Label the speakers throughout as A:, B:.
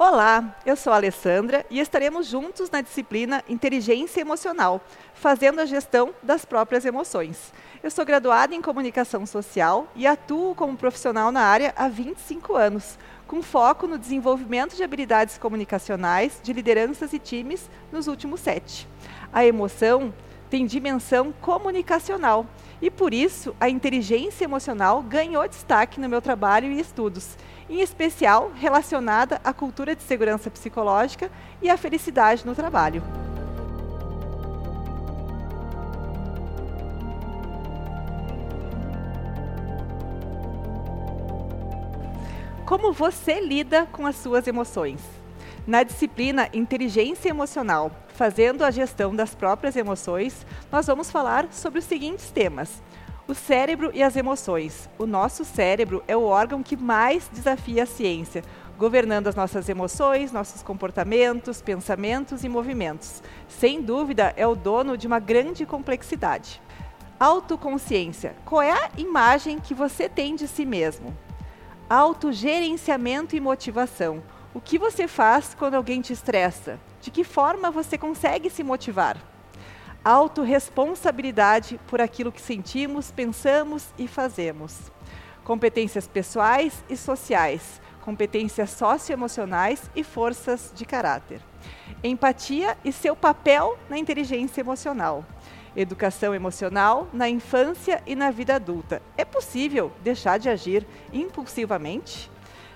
A: Olá, eu sou a Alessandra e estaremos juntos na disciplina Inteligência Emocional, fazendo a gestão das próprias emoções. Eu sou graduada em Comunicação Social e atuo como profissional na área há 25 anos, com foco no desenvolvimento de habilidades comunicacionais de lideranças e times nos últimos sete. A emoção tem dimensão comunicacional e, por isso, a inteligência emocional ganhou destaque no meu trabalho e estudos em especial relacionada à cultura de segurança psicológica e à felicidade no trabalho. Como você lida com as suas emoções? Na disciplina Inteligência Emocional, fazendo a gestão das próprias emoções, nós vamos falar sobre os seguintes temas: o cérebro e as emoções. O nosso cérebro é o órgão que mais desafia a ciência, governando as nossas emoções, nossos comportamentos, pensamentos e movimentos. Sem dúvida, é o dono de uma grande complexidade. Autoconsciência. Qual é a imagem que você tem de si mesmo? Autogerenciamento e motivação. O que você faz quando alguém te estressa? De que forma você consegue se motivar? autorresponsabilidade por aquilo que sentimos, pensamos e fazemos. Competências pessoais e sociais, competências socioemocionais e forças de caráter. Empatia e seu papel na inteligência emocional. Educação emocional na infância e na vida adulta. É possível deixar de agir impulsivamente?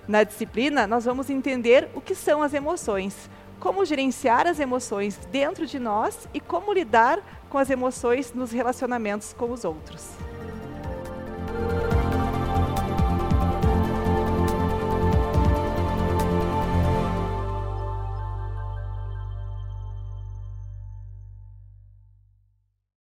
A: Na disciplina, nós vamos entender o que são as emoções, como gerenciar as emoções dentro de nós e como lidar com as emoções nos relacionamentos com os outros.